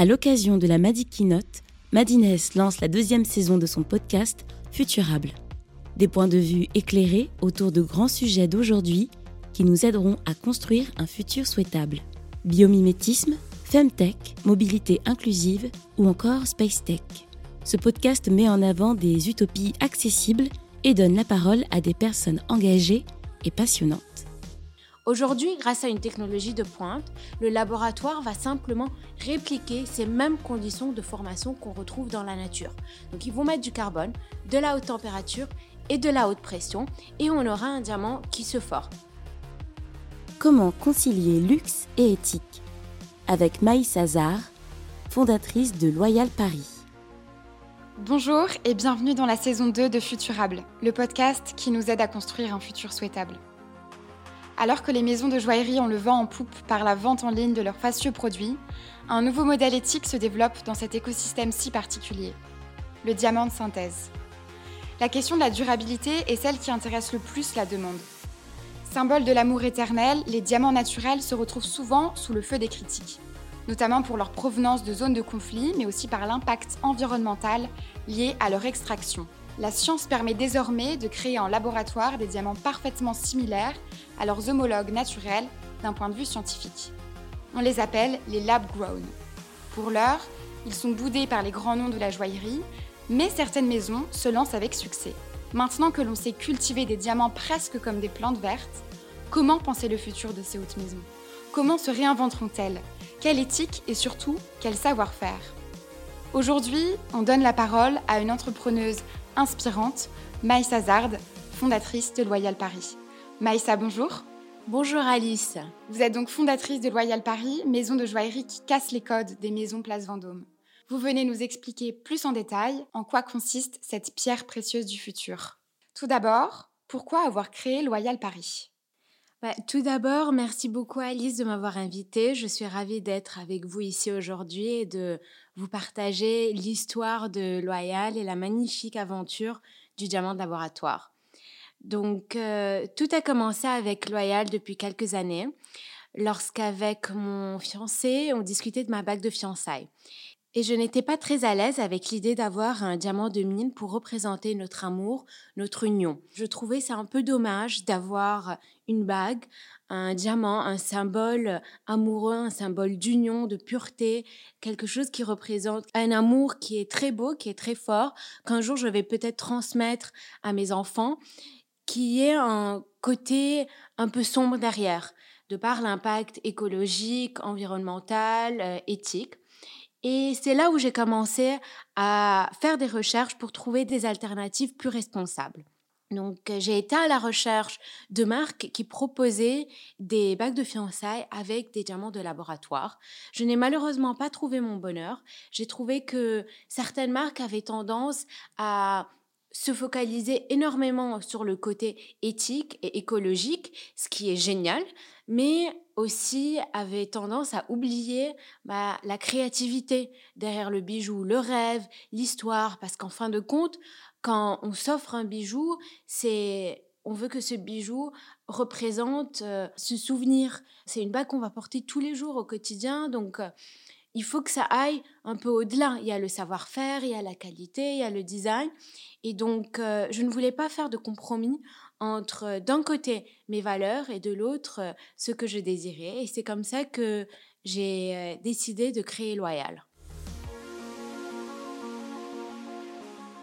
À l'occasion de la Madi Keynote, Madines lance la deuxième saison de son podcast Futurable. Des points de vue éclairés autour de grands sujets d'aujourd'hui qui nous aideront à construire un futur souhaitable. Biomimétisme, Femtech, mobilité inclusive ou encore Space Tech. Ce podcast met en avant des utopies accessibles et donne la parole à des personnes engagées et passionnantes. Aujourd'hui, grâce à une technologie de pointe, le laboratoire va simplement répliquer ces mêmes conditions de formation qu'on retrouve dans la nature. Donc ils vont mettre du carbone, de la haute température et de la haute pression et on aura un diamant qui se forme. Comment concilier luxe et éthique Avec Maïs Hazard, fondatrice de Loyal Paris. Bonjour et bienvenue dans la saison 2 de Futurable, le podcast qui nous aide à construire un futur souhaitable. Alors que les maisons de joaillerie ont le vent en poupe par la vente en ligne de leurs facieux produits, un nouveau modèle éthique se développe dans cet écosystème si particulier, le diamant de synthèse. La question de la durabilité est celle qui intéresse le plus la demande. Symbole de l'amour éternel, les diamants naturels se retrouvent souvent sous le feu des critiques, notamment pour leur provenance de zones de conflit, mais aussi par l'impact environnemental lié à leur extraction. La science permet désormais de créer en laboratoire des diamants parfaitement similaires à leurs homologues naturels d'un point de vue scientifique. On les appelle les lab grown. Pour l'heure, ils sont boudés par les grands noms de la joaillerie, mais certaines maisons se lancent avec succès. Maintenant que l'on sait cultiver des diamants presque comme des plantes vertes, comment penser le futur de ces hautes maisons? Comment se réinventeront-elles? Quelle éthique et surtout quel savoir-faire? Aujourd'hui, on donne la parole à une entrepreneuse inspirante, Maïssa Hazard, fondatrice de Loyal Paris. Maïssa, bonjour. Bonjour Alice. Vous êtes donc fondatrice de Loyal Paris, maison de joaillerie qui casse les codes des maisons Place Vendôme. Vous venez nous expliquer plus en détail en quoi consiste cette pierre précieuse du futur. Tout d'abord, pourquoi avoir créé Loyal Paris? Bah, tout d'abord, merci beaucoup Alice de m'avoir invitée. Je suis ravie d'être avec vous ici aujourd'hui et de vous partager l'histoire de Loyal et la magnifique aventure du diamant de laboratoire. Donc, euh, tout a commencé avec Loyal depuis quelques années, lorsqu'avec mon fiancé, on discutait de ma bague de fiançailles. Et je n'étais pas très à l'aise avec l'idée d'avoir un diamant de mine pour représenter notre amour, notre union. Je trouvais ça un peu dommage d'avoir une bague, un diamant, un symbole amoureux, un symbole d'union, de pureté, quelque chose qui représente un amour qui est très beau, qui est très fort, qu'un jour je vais peut-être transmettre à mes enfants, qui est un côté un peu sombre derrière, de par l'impact écologique, environnemental, euh, éthique. Et c'est là où j'ai commencé à faire des recherches pour trouver des alternatives plus responsables. Donc, j'ai été à la recherche de marques qui proposaient des bagues de fiançailles avec des diamants de laboratoire. Je n'ai malheureusement pas trouvé mon bonheur. J'ai trouvé que certaines marques avaient tendance à se focaliser énormément sur le côté éthique et écologique, ce qui est génial, mais aussi avait tendance à oublier bah, la créativité derrière le bijou, le rêve, l'histoire, parce qu'en fin de compte, quand on s'offre un bijou, c'est on veut que ce bijou représente euh, ce souvenir. C'est une bague qu'on va porter tous les jours au quotidien, donc euh, il faut que ça aille un peu au-delà. Il y a le savoir-faire, il y a la qualité, il y a le design. Et donc, euh, je ne voulais pas faire de compromis entre, euh, d'un côté, mes valeurs et de l'autre, euh, ce que je désirais. Et c'est comme ça que j'ai décidé de créer Loyal.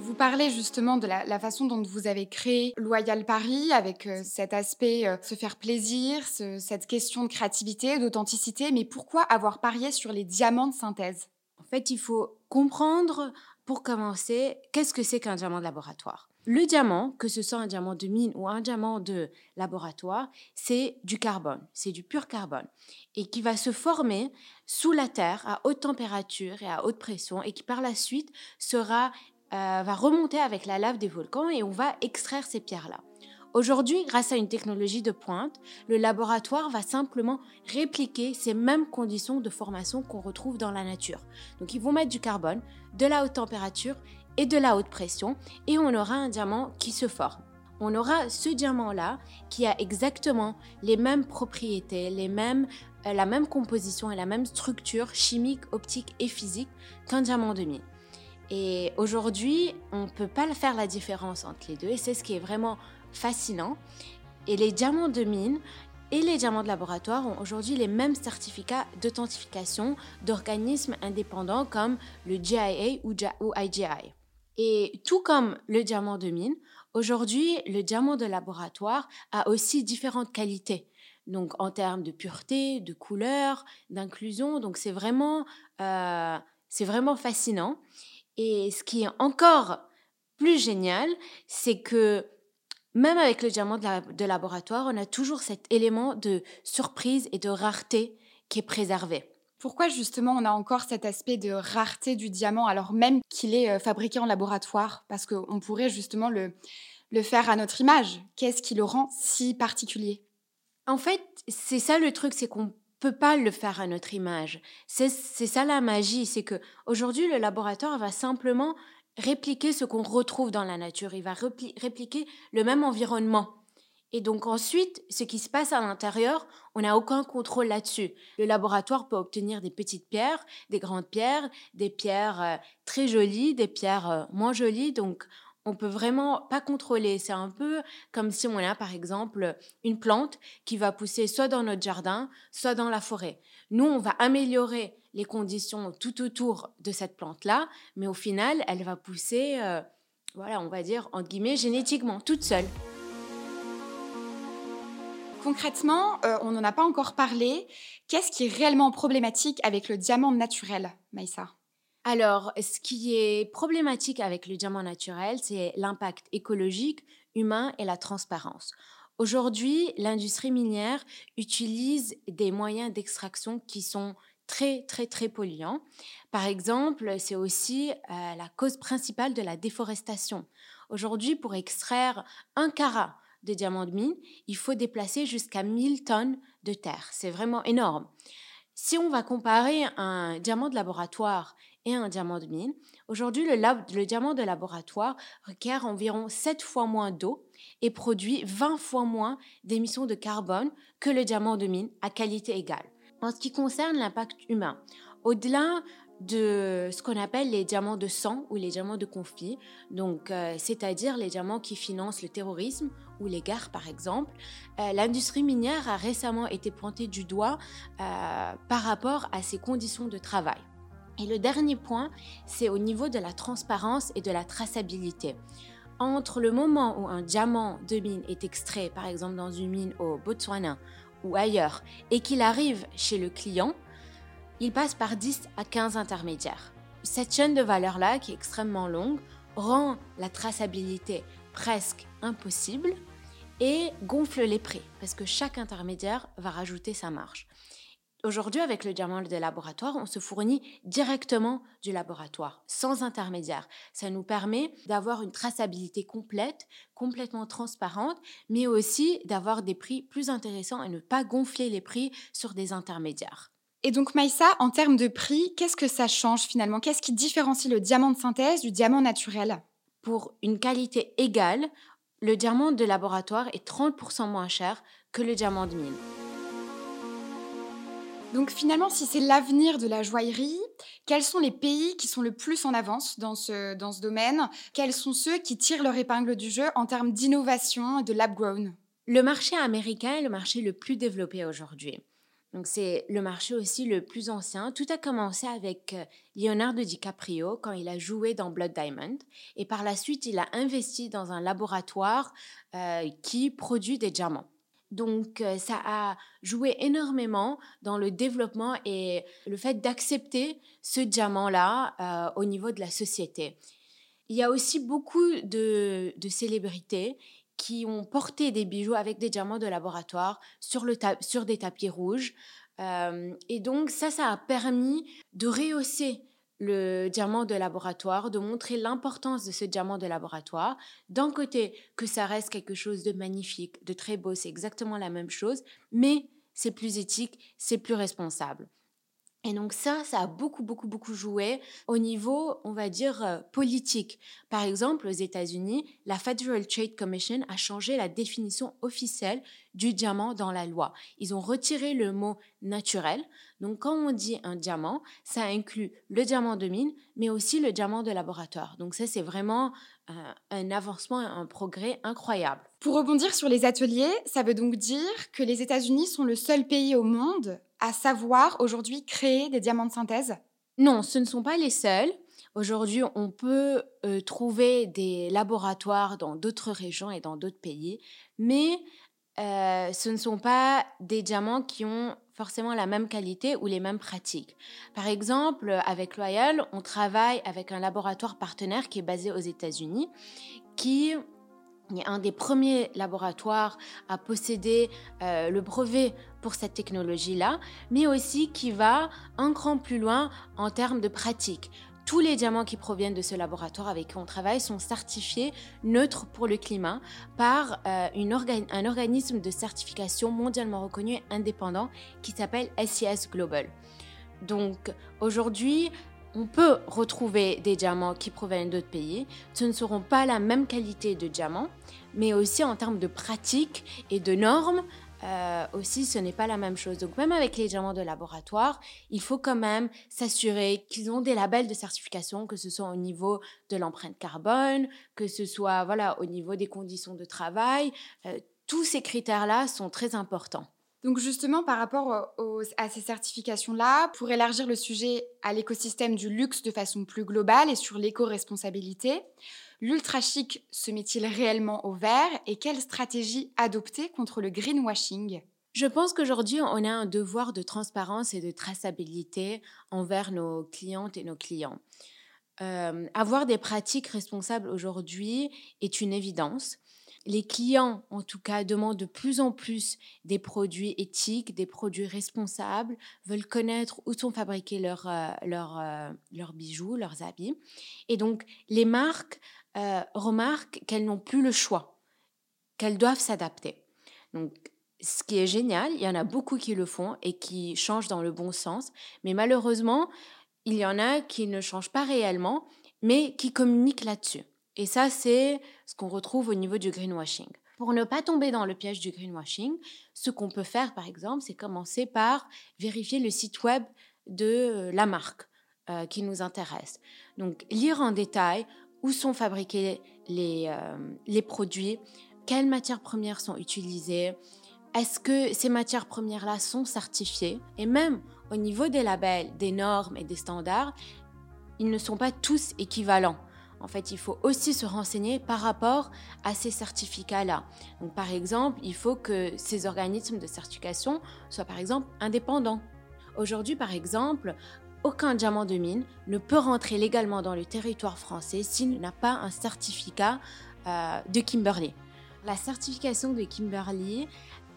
Vous parlez justement de la, façon dont vous avez créé Loyal Paris avec euh, cet aspect euh, se faire plaisir, cette question de créativité, d'authenticité, mais pourquoi avoir parié sur les diamants de synthèse? En fait, il faut comprendre, pour commencer, qu'est-ce que c'est qu'un diamant de laboratoire? Le diamant, que ce soit un diamant de mine ou un diamant de laboratoire, c'est du carbone, c'est du pur carbone, et qui va se former sous la terre à haute température et à haute pression, et qui par la suite sera euh, va remonter avec la lave des volcans et on va extraire ces pierres-là. Aujourd'hui, grâce à une technologie de pointe, le laboratoire va simplement répliquer ces mêmes conditions de formation qu'on retrouve dans la nature. Donc ils vont mettre du carbone, de la haute température et de la haute pression et on aura un diamant qui se forme. On aura ce diamant-là qui a exactement les mêmes propriétés, euh, la même composition et la même structure chimique, optique et physique qu'un diamant de mine. Et aujourd'hui, on ne peut pas faire la différence entre les deux et c'est ce qui est vraiment fascinant. Et les diamants de mine et les diamants de laboratoire ont aujourd'hui les mêmes certificats d'authentification d'organismes indépendants comme le GIA ou IGI. Et tout comme le diamant de mine, aujourd'hui, le diamant de laboratoire a aussi différentes qualités. Donc en termes de pureté, de couleur, d'inclusion. Donc c'est vraiment, euh, vraiment fascinant. Et ce qui est encore plus génial, c'est que même avec le diamant de, laboratoire, on a toujours cet élément de surprise et de rareté qui est préservé. Pourquoi justement on a encore cet aspect de rareté du diamant alors même qu'il est euh, fabriqué en laboratoire? Parce qu'on pourrait justement le, le faire à notre image. Qu'est-ce qui le rend si particulier? En fait, c'est ça le truc, c'est qu'on peut pas le faire à notre image. C'est ça la magie, c'est que aujourd'hui le laboratoire va simplement répliquer ce qu'on retrouve dans la nature, il va répliquer le même environnement. Et donc ensuite, ce qui se passe à l'intérieur, on n'a aucun contrôle là-dessus. Le laboratoire peut obtenir des petites pierres, des grandes pierres, des pierres euh, très jolies, des pierres euh, moins jolies. Donc on peut vraiment pas contrôler. C'est un peu comme si on a par exemple une plante qui va pousser soit dans notre jardin, soit dans la forêt. Nous, on va améliorer les conditions tout autour de cette plante-là, mais au final, elle va pousser, euh, voilà, on va dire, entre guillemets, génétiquement, toute seule. Concrètement, euh, on n'en a pas encore parlé. Qu'est-ce qui est réellement problématique avec le diamant naturel, Maïssa? Alors, ce qui est problématique avec le diamant naturel, c'est l'impact écologique, humain et la transparence. Aujourd'hui, l'industrie minière utilise des moyens d'extraction qui sont très, très, très polluants. Par exemple, c'est aussi euh, la cause principale de la déforestation. Aujourd'hui, pour extraire un carat de diamant de mine, il faut déplacer jusqu'à 1000 tonnes de terre. C'est vraiment énorme. Si on va comparer un diamant de laboratoire et un diamant de mine. Aujourd'hui, le, diamant de laboratoire requiert environ 7 fois moins d'eau et produit 20 fois moins d'émissions de carbone que le diamant de mine à qualité égale. En ce qui concerne l'impact humain, au-delà de ce qu'on appelle les diamants de sang ou les diamants de conflit, donc euh, c'est-à-dire les diamants qui financent le terrorisme ou les guerres par exemple. Euh, l'industrie minière a récemment été pointée du doigt euh, par rapport à ses conditions de travail. Et le dernier point, c'est au niveau de la transparence et de la traçabilité. Entre le moment où un diamant de mine est extrait, par exemple dans une mine au Botswana ou ailleurs, et qu'il arrive chez le client, il passe par 10 à 15 intermédiaires. Cette chaîne de valeur-là, qui est extrêmement longue, rend la traçabilité presque impossible et gonfle les prix, parce que chaque intermédiaire va rajouter sa marge. Aujourd'hui, avec le diamant de laboratoire, on se fournit directement du laboratoire, sans intermédiaire. Ça nous permet d'avoir une traçabilité complète, complètement transparente, mais aussi d'avoir des prix plus intéressants et ne pas gonfler les prix sur des intermédiaires. Et donc Maïssa, en termes de prix, qu'est-ce que ça change finalement? Qu'est-ce qui différencie le diamant de synthèse du diamant naturel? Pour une qualité égale, le diamant de laboratoire est 30% moins cher que le diamant de mine. Donc finalement, si c'est l'avenir de la joaillerie, quels sont les pays qui sont le plus en avance dans ce, dans ce domaine? Quels sont ceux qui tirent leur épingle du jeu en termes d'innovation et de lab grown? Le marché américain est le marché le plus développé aujourd'hui. Donc c'est le marché aussi le plus ancien. Tout a commencé avec euh, Leonardo DiCaprio quand il a joué dans Blood Diamond et par la suite il a investi dans un laboratoire euh, qui produit des diamants. Donc euh, ça a joué énormément dans le développement et le fait d'accepter ce diamant-là au niveau de la société. Il y a aussi beaucoup de, célébrités qui ont porté des bijoux avec des diamants de laboratoire sur, des tapis rouges. Euh, et donc ça, ça a permis de rehausser le diamant de laboratoire, de montrer l'importance de ce diamant de laboratoire. D'un côté, que ça reste quelque chose de magnifique, de très beau, c'est exactement la même chose, mais c'est plus éthique, c'est plus responsable. Et donc ça, ça a beaucoup, beaucoup, beaucoup joué au niveau, on va dire, euh, politique. Par exemple, aux États-Unis, la Federal Trade Commission a changé la définition officielle du diamant dans la loi. Ils ont retiré le mot naturel. Donc quand on dit un diamant, ça inclut le diamant de mine, mais aussi le diamant de laboratoire. Donc ça, c'est vraiment euh, un avancement, un progrès incroyable. Pour rebondir sur les ateliers, ça veut donc dire que les États-Unis sont le seul pays au monde à savoir aujourd'hui créer des diamants de synthèse? Non, ce ne sont pas les seuls. Aujourd'hui, on peut euh, trouver des laboratoires dans d'autres régions et dans d'autres pays, mais euh, ce ne sont pas des diamants qui ont forcément la même qualité ou les mêmes pratiques. Par exemple, avec Loyal, on travaille avec un laboratoire partenaire qui est basé aux États-Unis, qui est un des premiers laboratoires à posséder euh, le brevet pour cette technologie-là, mais aussi qui va un cran plus loin en termes de pratique. Tous les diamants qui proviennent de ce laboratoire avec qui on travaille sont certifiés neutres pour le climat par euh, un organisme de certification mondialement reconnu et indépendant qui s'appelle SIS Global. Donc aujourd'hui, on peut retrouver des diamants qui proviennent d'autres pays. Ce ne seront pas la même qualité de diamants, mais aussi en termes de pratique et de normes, euh, aussi, ce n'est pas la même chose. Donc, même avec les diamants de laboratoire, il faut quand même s'assurer qu'ils ont des labels de certification, que ce soit au niveau de l'empreinte carbone, que ce soit voilà au niveau des conditions de travail. Euh, tous ces critères-là sont très importants. Donc justement, par rapport à ces certifications-là, pour élargir le sujet à l'écosystème du luxe de façon plus globale et sur l'éco-responsabilité, l'ultra chic se met-il réellement au vert et quelle stratégie adopter contre le greenwashing? Je pense qu'aujourd'hui, on a un devoir de transparence et de traçabilité envers nos clientes et nos clients. Euh, avoir des pratiques responsables aujourd'hui est une évidence les clients, en tout cas, demandent de plus en plus des produits éthiques, des produits responsables, veulent connaître où sont fabriqués leurs, euh, euh, leurs, bijoux, leurs habits. Et donc, les marques euh, remarquent qu'elles n'ont plus le choix, qu'elles doivent s'adapter. Donc, ce qui est génial, il y en a beaucoup qui le font et qui changent dans le bon sens, mais malheureusement, il y en a qui ne changent pas réellement, mais qui communiquent là-dessus. Et ça, c'est ce qu'on retrouve au niveau du greenwashing. Pour ne pas tomber dans le piège du greenwashing, ce qu'on peut faire, par exemple, c'est commencer par vérifier le site web de euh, la marque euh, qui nous intéresse. Donc, lire en détail où sont fabriqués les, euh, les produits, quelles matières premières sont utilisées, est-ce que ces matières premières-là sont certifiées? Et même au niveau des labels, des normes et des standards, ils ne sont pas tous équivalents. En fait, il faut aussi se renseigner par rapport à ces certificats-là. Donc, par exemple, il faut que ces organismes de certification soient, par exemple, indépendants. Aujourd'hui, par exemple, aucun diamant de mine ne peut rentrer légalement dans le territoire français s'il n'a pas un certificat euh, de Kimberley. La certification de Kimberley,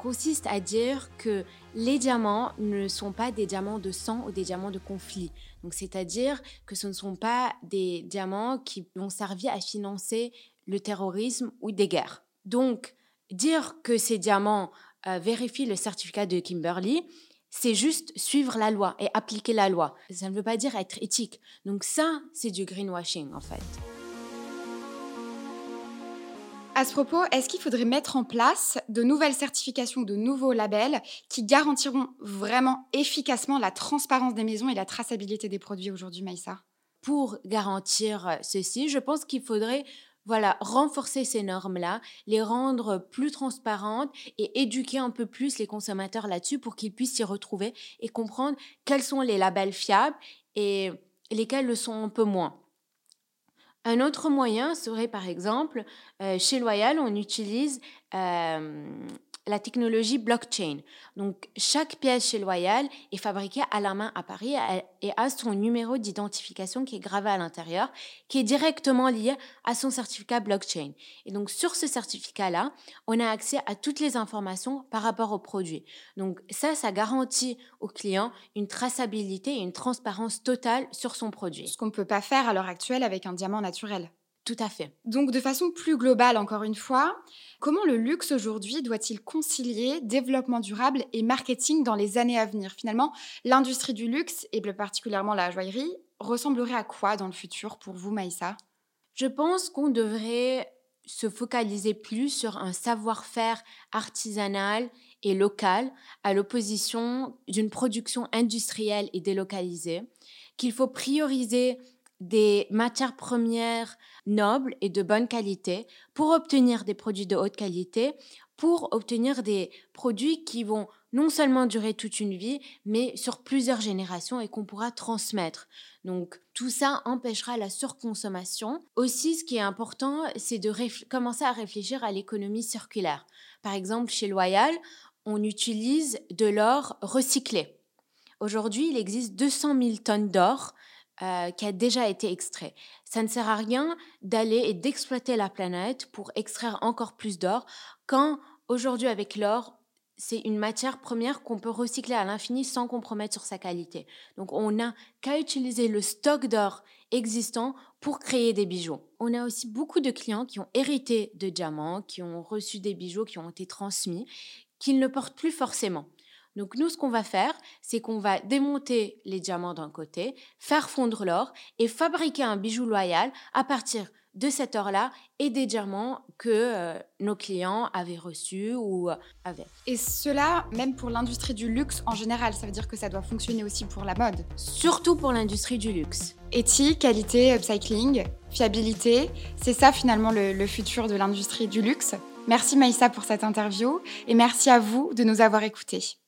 consiste à dire que les diamants ne sont pas des diamants de sang ou des diamants de conflit. C'est-à-dire que ce ne sont pas des diamants qui vont servir à financer le terrorisme ou des guerres. Donc, dire que ces diamants euh, vérifient le certificat de Kimberley, c'est juste suivre la loi et appliquer la loi. Ça ne veut pas dire être éthique. Donc ça, c'est du greenwashing en fait. À ce propos, est-ce qu'il faudrait mettre en place de nouvelles certifications, de nouveaux labels qui garantiront vraiment efficacement la transparence des maisons et la traçabilité des produits aujourd'hui, Maïssa? Pour garantir ceci, je pense qu'il faudrait voilà, renforcer ces normes-là, les rendre plus transparentes et éduquer un peu plus les consommateurs là-dessus pour qu'ils puissent s'y retrouver et comprendre quels sont les labels fiables et lesquels le sont un peu moins. Un autre moyen serait par exemple, chez Loyal, on utilise la technologie blockchain. Donc, chaque pièce chez Loyal est fabriquée à la main à Paris et a son numéro d'identification qui est gravé à l'intérieur, qui est directement lié à son certificat blockchain. Et donc, sur ce certificat-là, on a accès à toutes les informations par rapport au produit. Donc, ça, ça garantit au client une traçabilité et une transparence totale sur son produit. Ce qu'on ne peut pas faire à l'heure actuelle avec un diamant naturel. Tout à fait. Donc, de façon plus globale, encore une fois, comment le luxe aujourd'hui doit-il concilier développement durable et marketing dans les années à venir? Finalement, l'industrie du luxe, et plus particulièrement la joaillerie, ressemblerait à quoi dans le futur pour vous, Maïssa? Je pense qu'on devrait se focaliser plus sur un savoir-faire artisanal et local à l'opposition d'une production industrielle et délocalisée, qu'il faut prioriser des matières premières nobles et de bonne qualité pour obtenir des produits de haute qualité, pour obtenir des produits qui vont non seulement durer toute une vie, mais sur plusieurs générations et qu'on pourra transmettre. Donc tout ça empêchera la surconsommation. Aussi, ce qui est important, c'est de commencer à réfléchir à l'économie circulaire. Par exemple, chez Loyal, on utilise de l'or recyclé. Aujourd'hui, il existe 200 000 tonnes d'or euh, qui a déjà été extrait. Ça ne sert à rien d'aller et d'exploiter la planète pour extraire encore plus d'or quand aujourd'hui avec l'or, c'est une matière première qu'on peut recycler à l'infini sans compromettre sur sa qualité. Donc on n'a qu'à utiliser le stock d'or existant pour créer des bijoux. On a aussi beaucoup de clients qui ont hérité de diamants, qui ont reçu des bijoux qui ont été transmis, qu'ils ne portent plus forcément. Donc nous, ce qu'on va faire, c'est qu'on va démonter les diamants d'un côté, faire fondre l'or et fabriquer un bijou loyal à partir de cet or-là et des diamants que euh, nos clients avaient reçus ou euh, avaient. Et cela, même pour l'industrie du luxe en général, ça veut dire que ça doit fonctionner aussi pour la mode Surtout pour l'industrie du luxe. Éthique, qualité, upcycling, fiabilité, c'est ça finalement le, le futur de l'industrie du luxe. Merci Maïssa pour cette interview et merci à vous de nous avoir écoutés.